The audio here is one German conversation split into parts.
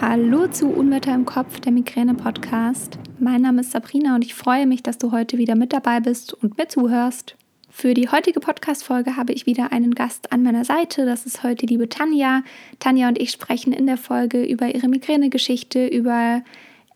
Hallo zu Unwetter im Kopf, der Migräne-Podcast. Mein Name ist Sabrina und ich freue mich, dass du heute wieder mit dabei bist und mir zuhörst. Für die heutige Podcast-Folge habe ich wieder einen Gast an meiner Seite. Das ist heute liebe Tanja. Tanja und ich sprechen in der Folge über ihre Migräne-Geschichte, über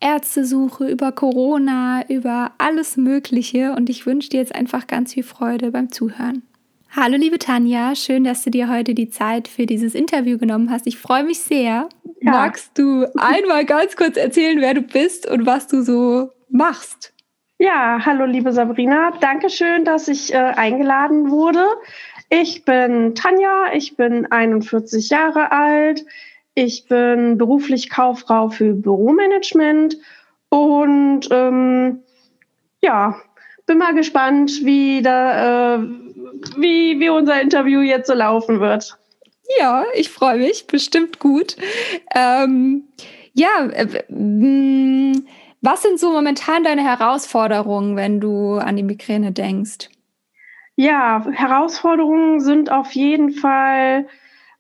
Ärztesuche, über Corona, über alles Mögliche und ich wünsche dir jetzt einfach ganz viel Freude beim Zuhören. Hallo liebe Tanja, schön, dass du dir heute die Zeit für dieses Interview genommen hast. Ich freue mich sehr. Ja. Magst du einmal ganz kurz erzählen, wer du bist und was du so machst? Ja, hallo liebe Sabrina, Dankeschön, dass ich äh, eingeladen wurde. Ich bin Tanja, ich bin 41 Jahre alt, ich bin beruflich Kauffrau für Büromanagement und ähm, ja, bin mal gespannt, wie da, äh, wie, wie unser Interview jetzt so laufen wird. Ja, ich freue mich, bestimmt gut. Ähm, ja, äh, mm, was sind so momentan deine Herausforderungen, wenn du an die Migräne denkst? Ja, Herausforderungen sind auf jeden Fall,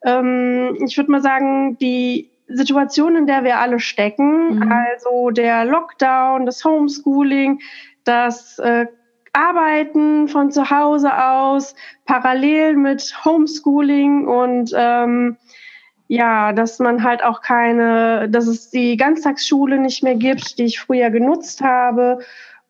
ähm, ich würde mal sagen, die Situation, in der wir alle stecken, mhm. also der Lockdown, das Homeschooling, das äh, Arbeiten von zu Hause aus, parallel mit Homeschooling und ähm, ja, dass man halt auch keine, dass es die Ganztagsschule nicht mehr gibt, die ich früher genutzt habe.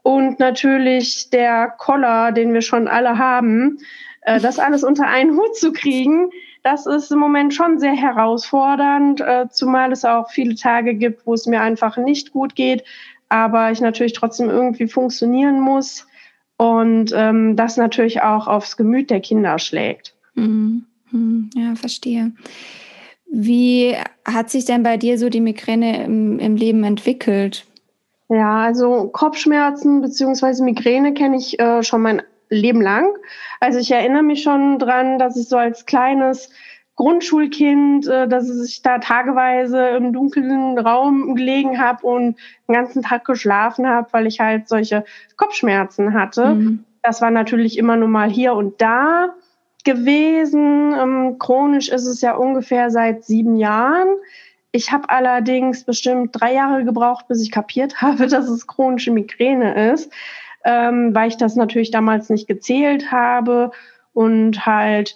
Und natürlich der Koller, den wir schon alle haben, äh, das alles unter einen Hut zu kriegen, das ist im Moment schon sehr herausfordernd, äh, zumal es auch viele Tage gibt, wo es mir einfach nicht gut geht, aber ich natürlich trotzdem irgendwie funktionieren muss und ähm, das natürlich auch aufs Gemüt der Kinder schlägt. Mhm. mhm. Ja, verstehe. Wie hat sich denn bei dir so die Migräne im, im Leben entwickelt? Ja, also Kopfschmerzen bzw. Migräne kenne ich äh, schon mein Leben lang. Also ich erinnere mich schon dran, dass ich so als kleines Grundschulkind, äh, dass ich da tageweise im dunklen Raum gelegen habe und den ganzen Tag geschlafen habe, weil ich halt solche Kopfschmerzen hatte. Mhm. Das war natürlich immer nur mal hier und da gewesen. Ähm, chronisch ist es ja ungefähr seit sieben Jahren. Ich habe allerdings bestimmt drei Jahre gebraucht, bis ich kapiert habe, dass es chronische Migräne ist, ähm, weil ich das natürlich damals nicht gezählt habe und halt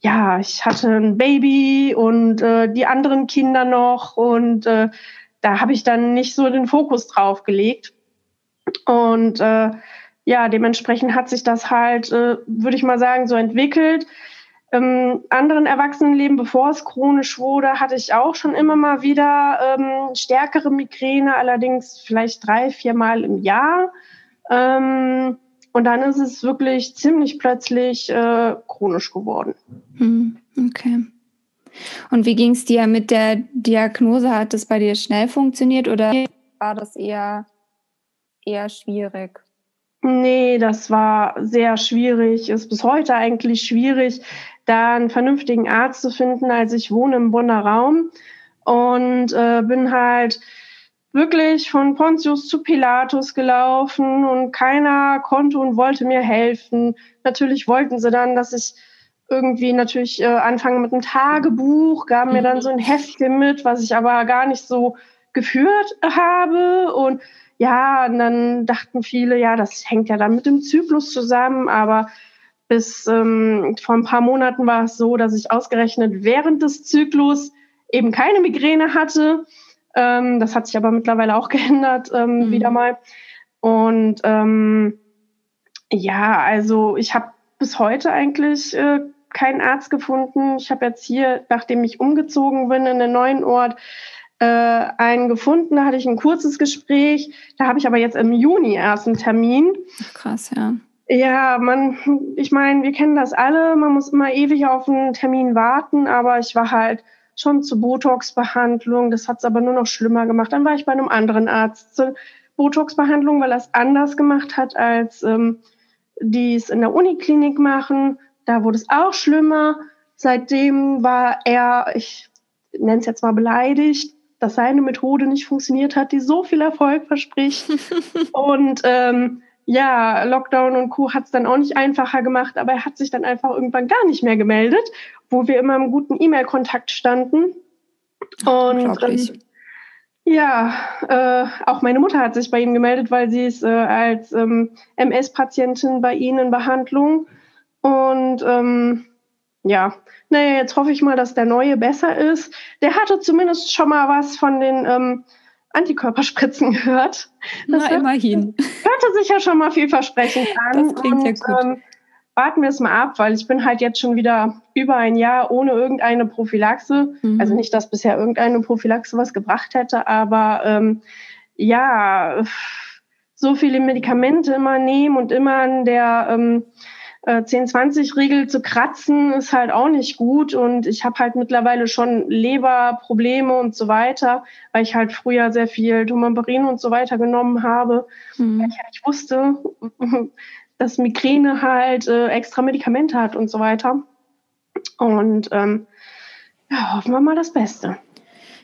ja, ich hatte ein Baby und äh, die anderen Kinder noch und äh, da habe ich dann nicht so den Fokus drauf gelegt. Und äh, ja, dementsprechend hat sich das halt, äh, würde ich mal sagen, so entwickelt. Im anderen Erwachsenenleben, bevor es chronisch wurde, hatte ich auch schon immer mal wieder ähm, stärkere Migräne, allerdings vielleicht drei, vier Mal im Jahr. Ähm, und dann ist es wirklich ziemlich plötzlich äh, chronisch geworden. Hm, okay. Und wie ging es dir mit der Diagnose? Hat das bei dir schnell funktioniert oder war das eher, eher schwierig? Nee, das war sehr schwierig. Ist bis heute eigentlich schwierig, da einen vernünftigen Arzt zu finden. Also ich wohne im Bonner Raum und äh, bin halt wirklich von Pontius zu Pilatus gelaufen und keiner konnte und wollte mir helfen. Natürlich wollten sie dann, dass ich irgendwie natürlich äh, anfange mit einem Tagebuch, gaben mir dann mhm. so ein Heftchen mit, was ich aber gar nicht so geführt habe und ja, und dann dachten viele, ja, das hängt ja dann mit dem Zyklus zusammen, aber bis ähm, vor ein paar Monaten war es so, dass ich ausgerechnet während des Zyklus eben keine Migräne hatte ähm, das hat sich aber mittlerweile auch geändert, ähm, mhm. wieder mal. Und ähm, ja, also ich habe bis heute eigentlich äh, keinen Arzt gefunden. Ich habe jetzt hier, nachdem ich umgezogen bin in den neuen Ort, äh, einen gefunden. Da hatte ich ein kurzes Gespräch. Da habe ich aber jetzt im Juni erst einen Termin. Ach, krass, ja. Ja, man, ich meine, wir kennen das alle. Man muss immer ewig auf einen Termin warten, aber ich war halt schon zur Botox-Behandlung. Das hat es aber nur noch schlimmer gemacht. Dann war ich bei einem anderen Arzt zur Botox-Behandlung, weil er es anders gemacht hat, als ähm, die es in der Uniklinik machen. Da wurde es auch schlimmer. Seitdem war er, ich nenne es jetzt mal beleidigt, dass seine Methode nicht funktioniert hat, die so viel Erfolg verspricht. und ähm, ja, Lockdown und Co. hat es dann auch nicht einfacher gemacht, aber er hat sich dann einfach irgendwann gar nicht mehr gemeldet, wo wir immer im guten E-Mail-Kontakt standen. Und ähm, Ja, äh, auch meine Mutter hat sich bei ihm gemeldet, weil sie ist äh, als ähm, MS-Patientin bei Ihnen in Behandlung. Und ähm, ja, naja, jetzt hoffe ich mal, dass der neue besser ist. Der hatte zumindest schon mal was von den ähm, Antikörperspritzen gehört. Das Na, immerhin. Hörte sich ja schon mal vielversprechend an. Das klingt und, ja gut. Ähm, warten wir es mal ab, weil ich bin halt jetzt schon wieder über ein Jahr ohne irgendeine Prophylaxe. Mhm. Also nicht, dass bisher irgendeine Prophylaxe was gebracht hätte, aber ähm, ja, so viele Medikamente immer nehmen und immer an der ähm, äh, 10-20-Regel zu kratzen, ist halt auch nicht gut. Und ich habe halt mittlerweile schon Leberprobleme und so weiter, weil ich halt früher sehr viel Tumaberin und so weiter genommen habe. Mhm. Weil ich halt wusste, dass Migräne halt äh, extra Medikamente hat und so weiter. Und ähm, ja, hoffen wir mal das Beste.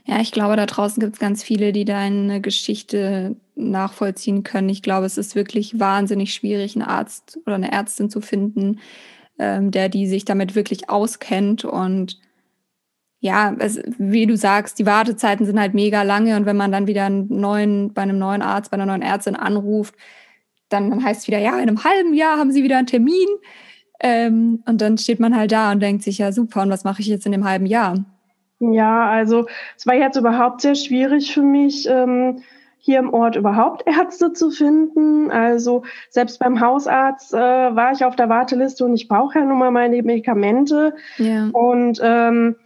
Ja, ich glaube, da draußen gibt es ganz viele, die deine Geschichte nachvollziehen können. Ich glaube, es ist wirklich wahnsinnig schwierig, einen Arzt oder eine Ärztin zu finden, ähm, der die sich damit wirklich auskennt. Und ja, es, wie du sagst, die Wartezeiten sind halt mega lange. Und wenn man dann wieder einen neuen, bei einem neuen Arzt, bei einer neuen Ärztin anruft, dann, dann heißt es wieder, ja, in einem halben Jahr haben sie wieder einen Termin. Ähm, und dann steht man halt da und denkt sich, ja, super, und was mache ich jetzt in dem halben Jahr? Ja, also es war jetzt überhaupt sehr schwierig für mich, ähm, hier im Ort überhaupt Ärzte zu finden. Also selbst beim Hausarzt äh, war ich auf der Warteliste und ich brauche ja nun mal meine Medikamente. Ja. Und ähm,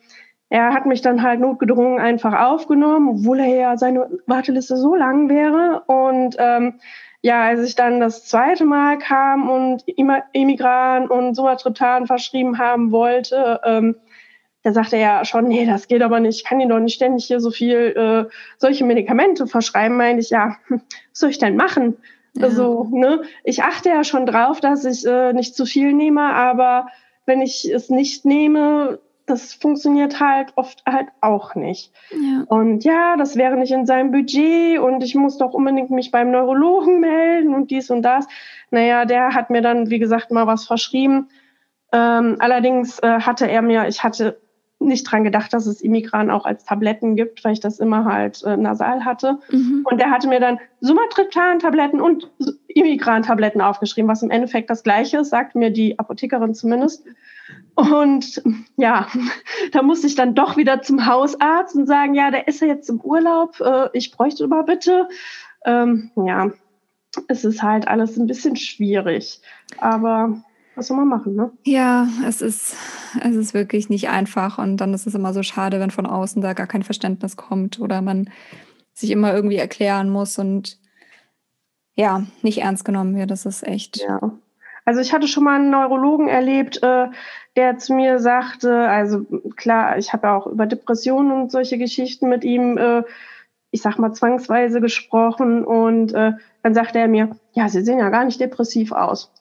er hat mich dann halt notgedrungen einfach aufgenommen, obwohl er ja seine Warteliste so lang wäre. Und ähm, ja, als ich dann das zweite Mal kam und Emigran und Sumatriptan verschrieben haben wollte, ähm, da sagte er ja schon, nee, das geht aber nicht, ich kann Ihnen doch nicht ständig hier so viel äh, solche Medikamente verschreiben. Meine ich, ja, was soll ich denn machen? Ja. Also, ne, ich achte ja schon drauf, dass ich äh, nicht zu viel nehme, aber wenn ich es nicht nehme, das funktioniert halt oft halt auch nicht. Ja. Und ja, das wäre nicht in seinem Budget und ich muss doch unbedingt mich beim Neurologen melden und dies und das. Naja, der hat mir dann, wie gesagt, mal was verschrieben. Ähm, allerdings äh, hatte er mir, ich hatte nicht dran gedacht, dass es Immigran auch als Tabletten gibt, weil ich das immer halt äh, nasal hatte. Mhm. Und der hatte mir dann Sumatriptan-Tabletten und Immigran-Tabletten aufgeschrieben, was im Endeffekt das Gleiche ist, sagt mir die Apothekerin zumindest. Und ja, da musste ich dann doch wieder zum Hausarzt und sagen, ja, der ist ja jetzt im Urlaub, äh, ich bräuchte mal bitte. Ähm, ja, es ist halt alles ein bisschen schwierig. Aber was soll man machen, ne? Ja, es ist, es ist wirklich nicht einfach. Und dann ist es immer so schade, wenn von außen da gar kein Verständnis kommt oder man sich immer irgendwie erklären muss und ja, nicht ernst genommen wird. Das ist echt. Ja. Also ich hatte schon mal einen Neurologen erlebt, äh, der zu mir sagte, also klar, ich habe ja auch über Depressionen und solche Geschichten mit ihm, äh, ich sag mal, zwangsweise gesprochen. Und äh, dann sagte er mir, ja, Sie sehen ja gar nicht depressiv aus.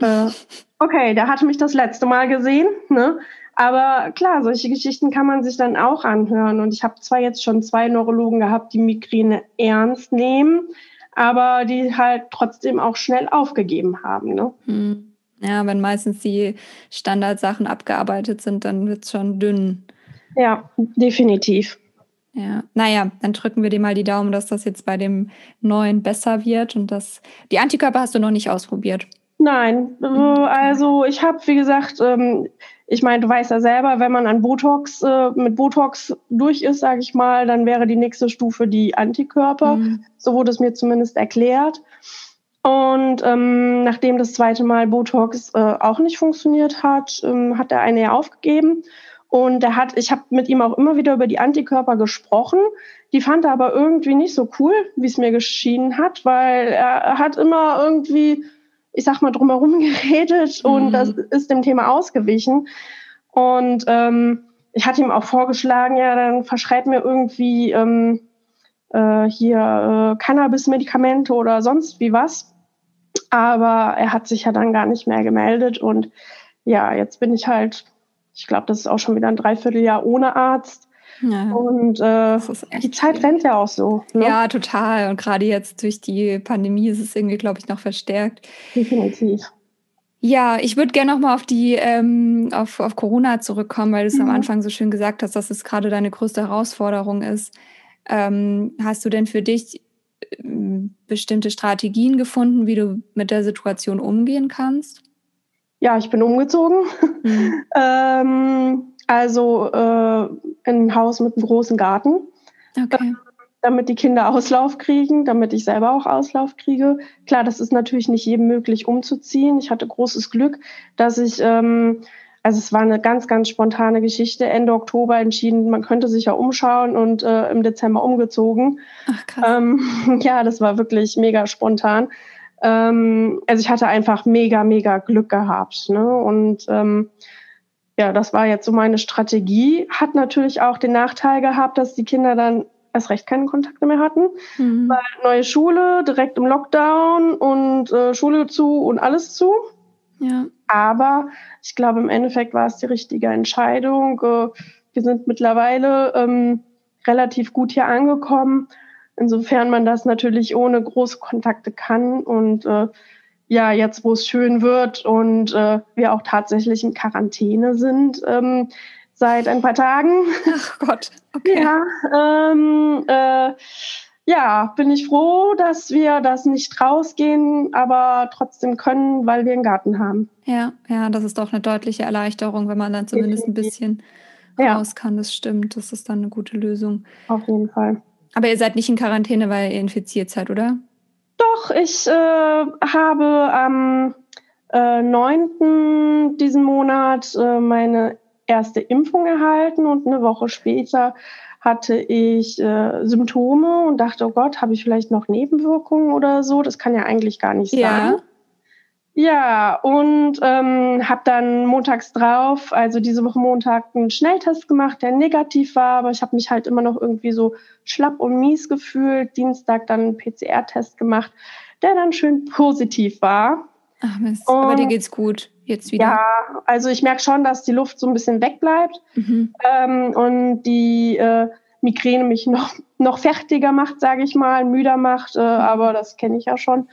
Äh, okay, der hatte mich das letzte Mal gesehen, ne? Aber klar, solche Geschichten kann man sich dann auch anhören. Und ich habe zwar jetzt schon zwei Neurologen gehabt, die Migräne ernst nehmen, aber die halt trotzdem auch schnell aufgegeben haben. Ne? Hm. Ja, wenn meistens die Standardsachen abgearbeitet sind, dann wird es schon dünn. Ja, definitiv. Ja, naja, dann drücken wir dir mal die Daumen, dass das jetzt bei dem neuen besser wird und dass die Antikörper hast du noch nicht ausprobiert. Nein, also ich habe, wie gesagt, ähm, ich meine, du weißt ja selber, wenn man an Botox äh, mit Botox durch ist, sage ich mal, dann wäre die nächste Stufe die Antikörper. Mhm. So wurde es mir zumindest erklärt. Und ähm, nachdem das zweite Mal Botox äh, auch nicht funktioniert hat, ähm, hat er eine ja aufgegeben. Und er hat, ich habe mit ihm auch immer wieder über die Antikörper gesprochen. Die fand er aber irgendwie nicht so cool, wie es mir geschienen hat, weil er hat immer irgendwie ich sag mal, drumherum geredet mhm. und das ist dem Thema ausgewichen. Und ähm, ich hatte ihm auch vorgeschlagen, ja, dann verschreibt mir irgendwie ähm, äh, hier äh, Cannabis-Medikamente oder sonst wie was. Aber er hat sich ja dann gar nicht mehr gemeldet und ja, jetzt bin ich halt, ich glaube, das ist auch schon wieder ein Dreivierteljahr ohne Arzt. Ja, und äh, die Zeit rennt ja auch so. Ne? Ja, total. Und gerade jetzt durch die Pandemie ist es irgendwie, glaube ich, noch verstärkt. Definitiv. Ja, ich würde gerne nochmal auf die ähm, auf, auf Corona zurückkommen, weil du es mhm. am Anfang so schön gesagt hast, dass es gerade deine größte Herausforderung ist. Ähm, hast du denn für dich äh, bestimmte Strategien gefunden, wie du mit der Situation umgehen kannst? Ja, ich bin umgezogen. Mhm. ähm, also äh, in ein Haus mit einem großen Garten. Okay. Damit die Kinder Auslauf kriegen, damit ich selber auch Auslauf kriege. Klar, das ist natürlich nicht jedem möglich umzuziehen. Ich hatte großes Glück, dass ich ähm, also es war eine ganz, ganz spontane Geschichte. Ende Oktober entschieden, man könnte sich ja umschauen und äh, im Dezember umgezogen. Ach, krass. Ähm, ja, das war wirklich mega spontan. Ähm, also ich hatte einfach mega, mega Glück gehabt. Ne? Und ähm, ja, das war jetzt so meine Strategie. Hat natürlich auch den Nachteil gehabt, dass die Kinder dann erst recht keine Kontakte mehr hatten. Mhm. Weil neue Schule, direkt im Lockdown und äh, Schule zu und alles zu. Ja. Aber ich glaube, im Endeffekt war es die richtige Entscheidung. Äh, wir sind mittlerweile ähm, relativ gut hier angekommen, insofern man das natürlich ohne große Kontakte kann. Und äh, ja, jetzt wo es schön wird und äh, wir auch tatsächlich in Quarantäne sind ähm, seit ein paar Tagen. Ach Gott, okay. Ja, ähm, äh, ja, bin ich froh, dass wir das nicht rausgehen, aber trotzdem können, weil wir einen Garten haben. Ja, ja, das ist doch eine deutliche Erleichterung, wenn man dann zumindest ein bisschen raus kann. Das stimmt, das ist dann eine gute Lösung. Auf jeden Fall. Aber ihr seid nicht in Quarantäne, weil ihr infiziert seid, oder? Doch, ich äh, habe am äh, 9. diesen Monat äh, meine erste Impfung erhalten und eine Woche später hatte ich äh, Symptome und dachte, oh Gott, habe ich vielleicht noch Nebenwirkungen oder so? Das kann ja eigentlich gar nicht ja. sein. Ja, und ähm, habe dann montags drauf, also diese Woche Montag, einen Schnelltest gemacht, der negativ war, aber ich habe mich halt immer noch irgendwie so schlapp und mies gefühlt. Dienstag dann einen PCR-Test gemacht, der dann schön positiv war. Ach Mist, und, aber dir geht's gut jetzt wieder? Ja, also ich merke schon, dass die Luft so ein bisschen wegbleibt mhm. ähm, und die äh, Migräne mich noch, noch fertiger macht, sage ich mal, müder macht, äh, mhm. aber das kenne ich ja schon.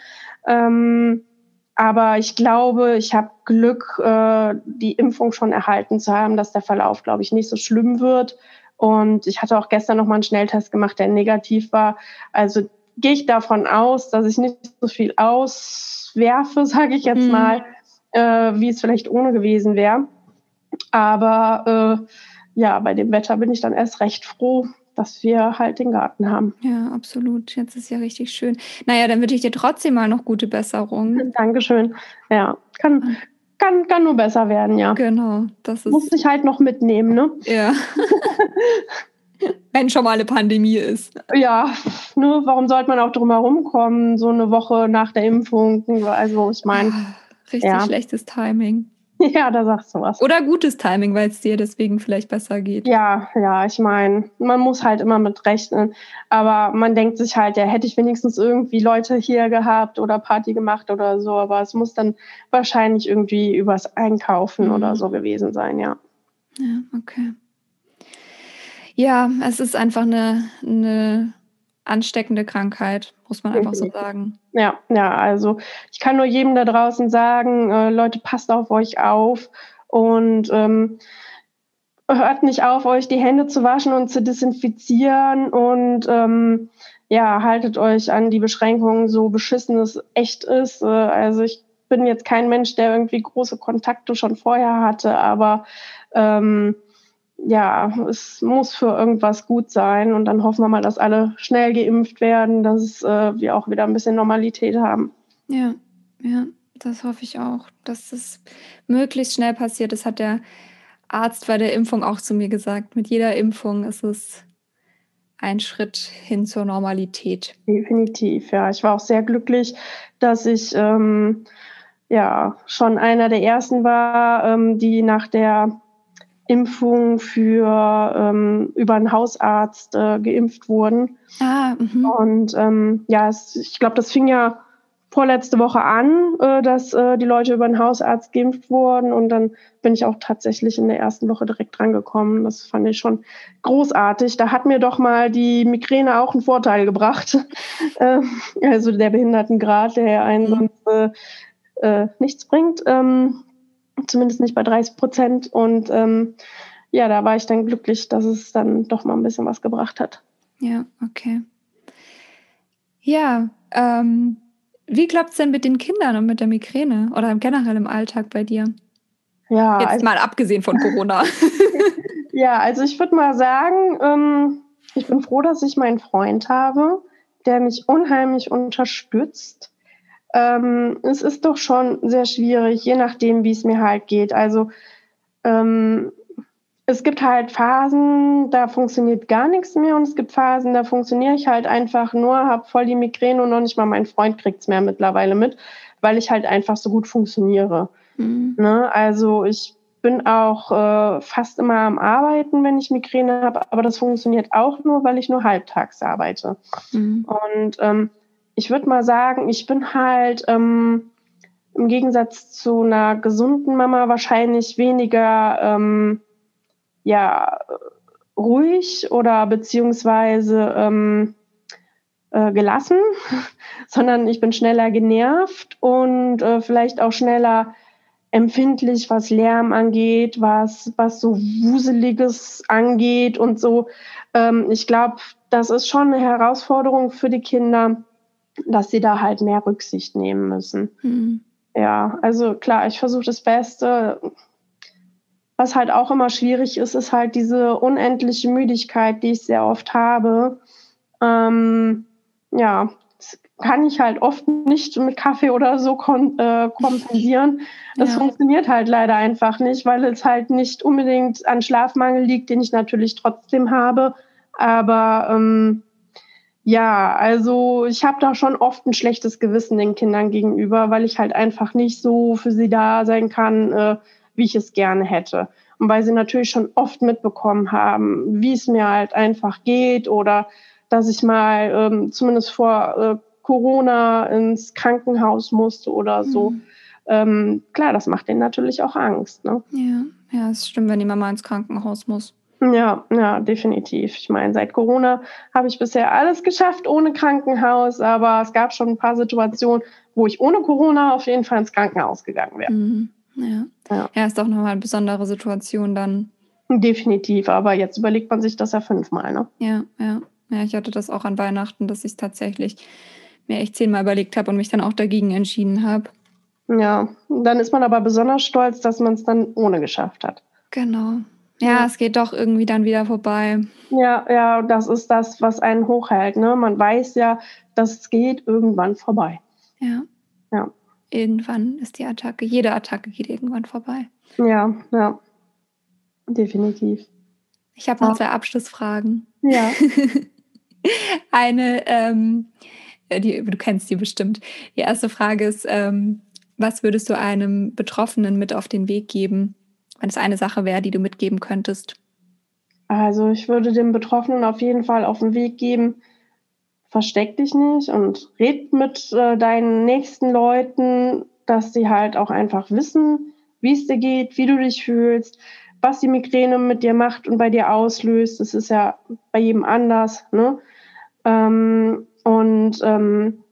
Ähm, aber ich glaube, ich habe Glück, äh, die Impfung schon erhalten zu haben, dass der Verlauf, glaube ich, nicht so schlimm wird. Und ich hatte auch gestern noch mal einen Schnelltest gemacht, der negativ war. Also gehe ich davon aus, dass ich nicht so viel auswerfe, sage ich jetzt mhm. mal, äh, wie es vielleicht ohne gewesen wäre. Aber äh, ja, bei dem Wetter bin ich dann erst recht froh, dass wir halt den Garten haben. Ja, absolut. Jetzt ist ja richtig schön. Naja, dann wünsche ich dir trotzdem mal noch gute Besserung. Dankeschön. Ja, kann, kann, kann nur besser werden, ja. Genau. Das ist Muss ich halt noch mitnehmen, ne? Ja. Wenn schon mal eine Pandemie ist. Ja, ne, warum sollte man auch drum herum kommen, so eine Woche nach der Impfung? Also, ich meine. Ah, richtig ja. schlechtes Timing. Ja, da sagst du was. Oder gutes Timing, weil es dir deswegen vielleicht besser geht. Ja, ja, ich meine, man muss halt immer mit rechnen. Aber man denkt sich halt, ja, hätte ich wenigstens irgendwie Leute hier gehabt oder Party gemacht oder so. Aber es muss dann wahrscheinlich irgendwie übers Einkaufen mhm. oder so gewesen sein, ja. Ja, okay. Ja, es ist einfach eine, eine ansteckende Krankheit, muss man einfach so sagen. Ja, ja, also ich kann nur jedem da draußen sagen, äh, Leute, passt auf euch auf und ähm, hört nicht auf, euch die Hände zu waschen und zu desinfizieren und ähm, ja, haltet euch an die Beschränkungen, so beschissen es echt ist. Äh, also ich bin jetzt kein Mensch, der irgendwie große Kontakte schon vorher hatte, aber ähm, ja, es muss für irgendwas gut sein und dann hoffen wir mal, dass alle schnell geimpft werden, dass äh, wir auch wieder ein bisschen Normalität haben. Ja, ja, das hoffe ich auch, dass das möglichst schnell passiert. Das hat der Arzt bei der Impfung auch zu mir gesagt. Mit jeder Impfung ist es ein Schritt hin zur Normalität. Definitiv, ja. Ich war auch sehr glücklich, dass ich ähm, ja schon einer der ersten war, ähm, die nach der Impfung für ähm, über einen Hausarzt äh, geimpft wurden. Ah, mh. und ähm, ja, es, ich glaube, das fing ja vorletzte Woche an, äh, dass äh, die Leute über einen Hausarzt geimpft wurden und dann bin ich auch tatsächlich in der ersten Woche direkt drangekommen. Das fand ich schon großartig. Da hat mir doch mal die Migräne auch einen Vorteil gebracht. äh, also der Behindertengrad, der einen mhm. sonst äh, äh, nichts bringt. Ähm, zumindest nicht bei 30 Prozent. Und ähm, ja, da war ich dann glücklich, dass es dann doch mal ein bisschen was gebracht hat. Ja, okay. Ja, ähm, wie klappt es denn mit den Kindern und mit der Migräne oder generell im Alltag bei dir? Ja, Jetzt also, mal abgesehen von Corona. ja, also ich würde mal sagen, ähm, ich bin froh, dass ich meinen Freund habe, der mich unheimlich unterstützt. Ähm, es ist doch schon sehr schwierig, je nachdem, wie es mir halt geht. Also ähm, es gibt halt Phasen, da funktioniert gar nichts mehr und es gibt Phasen, da funktioniere ich halt einfach nur, habe voll die Migräne und noch nicht mal mein Freund kriegt es mehr mittlerweile mit, weil ich halt einfach so gut funktioniere. Mhm. Ne? Also ich bin auch äh, fast immer am Arbeiten, wenn ich Migräne habe, aber das funktioniert auch nur, weil ich nur halbtags arbeite. Mhm. Und ähm, ich würde mal sagen, ich bin halt ähm, im Gegensatz zu einer gesunden Mama wahrscheinlich weniger ähm, ja, ruhig oder beziehungsweise ähm, äh, gelassen, sondern ich bin schneller genervt und äh, vielleicht auch schneller empfindlich, was Lärm angeht, was, was so Wuseliges angeht und so. Ähm, ich glaube, das ist schon eine Herausforderung für die Kinder, dass sie da halt mehr Rücksicht nehmen müssen. Mhm. Ja, also klar, ich versuche das Beste. Was halt auch immer schwierig ist, ist halt diese unendliche Müdigkeit, die ich sehr oft habe. Ähm, ja, kann ich halt oft nicht mit Kaffee oder so kon äh, kompensieren. Das ja. funktioniert halt leider einfach nicht, weil es halt nicht unbedingt an Schlafmangel liegt, den ich natürlich trotzdem habe. Aber ähm, ja, also ich habe da schon oft ein schlechtes Gewissen den Kindern gegenüber, weil ich halt einfach nicht so für sie da sein kann, äh, wie ich es gerne hätte. Und weil sie natürlich schon oft mitbekommen haben, wie es mir halt einfach geht oder dass ich mal ähm, zumindest vor äh, Corona ins Krankenhaus musste oder so. Mhm. Ähm, klar, das macht denen natürlich auch Angst. Ne? Ja, ja, es stimmt, wenn die Mama ins Krankenhaus muss. Ja, ja, definitiv. Ich meine, seit Corona habe ich bisher alles geschafft ohne Krankenhaus, aber es gab schon ein paar Situationen, wo ich ohne Corona auf jeden Fall ins Krankenhaus gegangen wäre. Mhm. Ja. ja. Ja, ist doch nochmal eine besondere Situation dann. Definitiv, aber jetzt überlegt man sich das ja fünfmal, ne? Ja, ja. Ja, ich hatte das auch an Weihnachten, dass ich tatsächlich mir echt zehnmal überlegt habe und mich dann auch dagegen entschieden habe. Ja, dann ist man aber besonders stolz, dass man es dann ohne geschafft hat. Genau. Ja, es geht doch irgendwie dann wieder vorbei. Ja, ja, das ist das, was einen hochhält. Ne? Man weiß ja, dass es geht irgendwann vorbei. Ja. Ja. Irgendwann ist die Attacke, jede Attacke geht irgendwann vorbei. Ja, ja. Definitiv. Ich habe noch zwei Abschlussfragen. Ja. Eine, ähm, äh, die, du kennst die bestimmt. Die erste Frage ist, ähm, was würdest du einem Betroffenen mit auf den Weg geben, wenn es eine Sache wäre, die du mitgeben könntest? Also ich würde dem Betroffenen auf jeden Fall auf den Weg geben, versteck dich nicht und red mit äh, deinen nächsten Leuten, dass sie halt auch einfach wissen, wie es dir geht, wie du dich fühlst, was die Migräne mit dir macht und bei dir auslöst. Das ist ja bei jedem anders. Ne? Ähm, und ähm,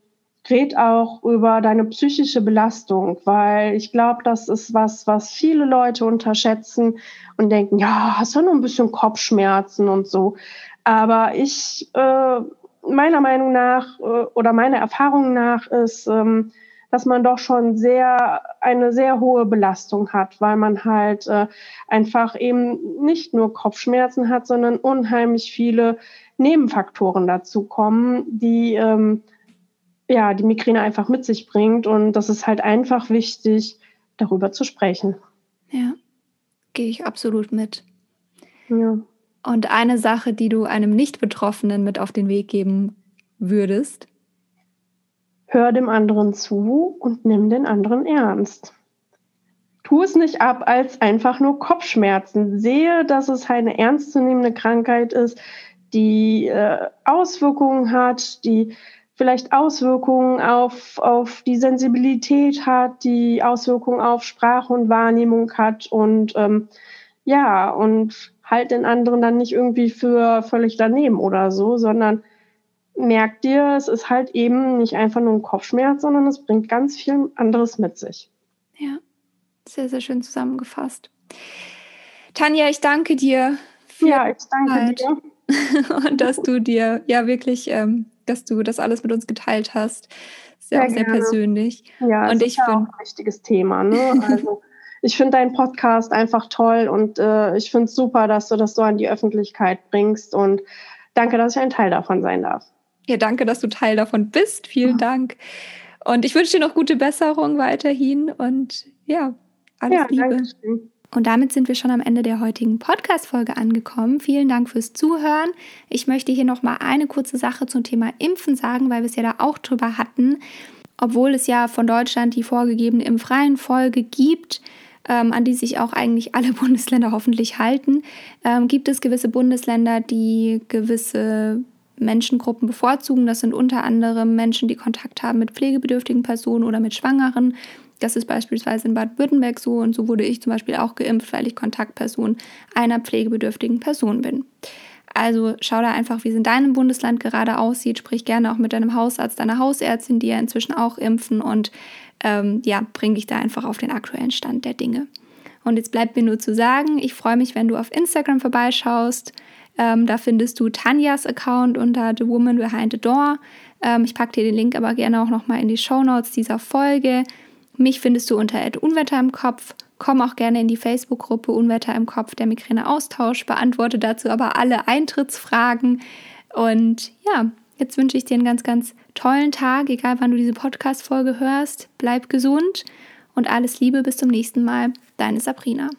red auch über deine psychische Belastung, weil ich glaube, das ist was, was viele Leute unterschätzen und denken, ja, hast du nur ein bisschen Kopfschmerzen und so. Aber ich, äh, meiner Meinung nach äh, oder meiner Erfahrung nach ist, ähm, dass man doch schon sehr eine sehr hohe Belastung hat, weil man halt äh, einfach eben nicht nur Kopfschmerzen hat, sondern unheimlich viele Nebenfaktoren dazu kommen, die ähm, ja die Migräne einfach mit sich bringt. Und das ist halt einfach wichtig, darüber zu sprechen. Ja, gehe ich absolut mit. Ja. Und eine Sache, die du einem Nicht-Betroffenen mit auf den Weg geben würdest? Hör dem anderen zu und nimm den anderen ernst. Tu es nicht ab als einfach nur Kopfschmerzen. Sehe, dass es eine ernstzunehmende Krankheit ist, die äh, Auswirkungen hat, die vielleicht Auswirkungen auf, auf die Sensibilität hat, die Auswirkungen auf Sprache und Wahrnehmung hat und ähm, ja, und halt den anderen dann nicht irgendwie für völlig daneben oder so, sondern merkt dir, es ist halt eben nicht einfach nur ein Kopfschmerz, sondern es bringt ganz viel anderes mit sich. Ja, sehr, sehr schön zusammengefasst. Tanja, ich danke dir Ja, ich danke dir. und dass du dir ja wirklich, ähm, dass du das alles mit uns geteilt hast. Ist ja sehr auch sehr persönlich. Ja, und ich ist ja auch ein wichtiges Thema. Ne? Also ich finde deinen Podcast einfach toll und äh, ich finde es super, dass du das so an die Öffentlichkeit bringst und danke, dass ich ein Teil davon sein darf. Ja, danke, dass du Teil davon bist. Vielen Dank. Und ich wünsche dir noch gute Besserung weiterhin und ja, alles ja, Liebe. Danke schön. Und damit sind wir schon am Ende der heutigen Podcast-Folge angekommen. Vielen Dank fürs Zuhören. Ich möchte hier nochmal eine kurze Sache zum Thema Impfen sagen, weil wir es ja da auch drüber hatten. Obwohl es ja von Deutschland die vorgegebene Impfreihenfolge gibt, ähm, an die sich auch eigentlich alle Bundesländer hoffentlich halten, ähm, gibt es gewisse Bundesländer, die gewisse Menschengruppen bevorzugen. Das sind unter anderem Menschen, die Kontakt haben mit pflegebedürftigen Personen oder mit Schwangeren. Das ist beispielsweise in Baden-Württemberg so und so wurde ich zum Beispiel auch geimpft, weil ich Kontaktperson einer pflegebedürftigen Person bin. Also schau da einfach, wie es in deinem Bundesland gerade aussieht. Sprich gerne auch mit deinem Hausarzt, deiner Hausärztin, die ja inzwischen auch impfen und ähm, ja, bring dich da einfach auf den aktuellen Stand der Dinge. Und jetzt bleibt mir nur zu sagen, ich freue mich, wenn du auf Instagram vorbeischaust. Ähm, da findest du Tanjas Account unter The Woman Behind the Door. Ähm, ich packe dir den Link aber gerne auch nochmal in die Show Notes dieser Folge. Mich findest du unter Unwetter im Kopf. Komm auch gerne in die Facebook-Gruppe Unwetter im Kopf, der Migräne-Austausch. Beantworte dazu aber alle Eintrittsfragen. Und ja, jetzt wünsche ich dir einen ganz, ganz tollen Tag, egal wann du diese Podcast-Folge hörst. Bleib gesund und alles Liebe bis zum nächsten Mal. Deine Sabrina.